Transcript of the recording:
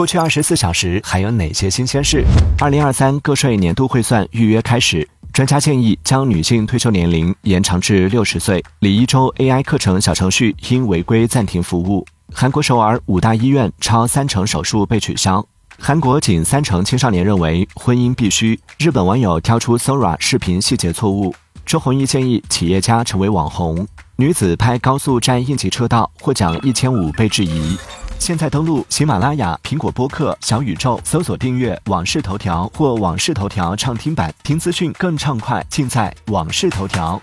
过去二十四小时还有哪些新鲜事？二零二三个税年度汇算预约开始，专家建议将女性退休年龄延长至六十岁。李一舟 AI 课程小程序因违规暂停服务。韩国首尔五大医院超三成手术被取消。韩国仅三成青少年认为婚姻必须。日本网友挑出 Sora 视频细节错误。周鸿祎建议企业家成为网红。女子拍高速占应急车道获奖一千五被质疑。现在登录喜马拉雅、苹果播客、小宇宙，搜索订阅《往事头条》或《往事头条》畅听版，听资讯更畅快，尽在《往事头条》。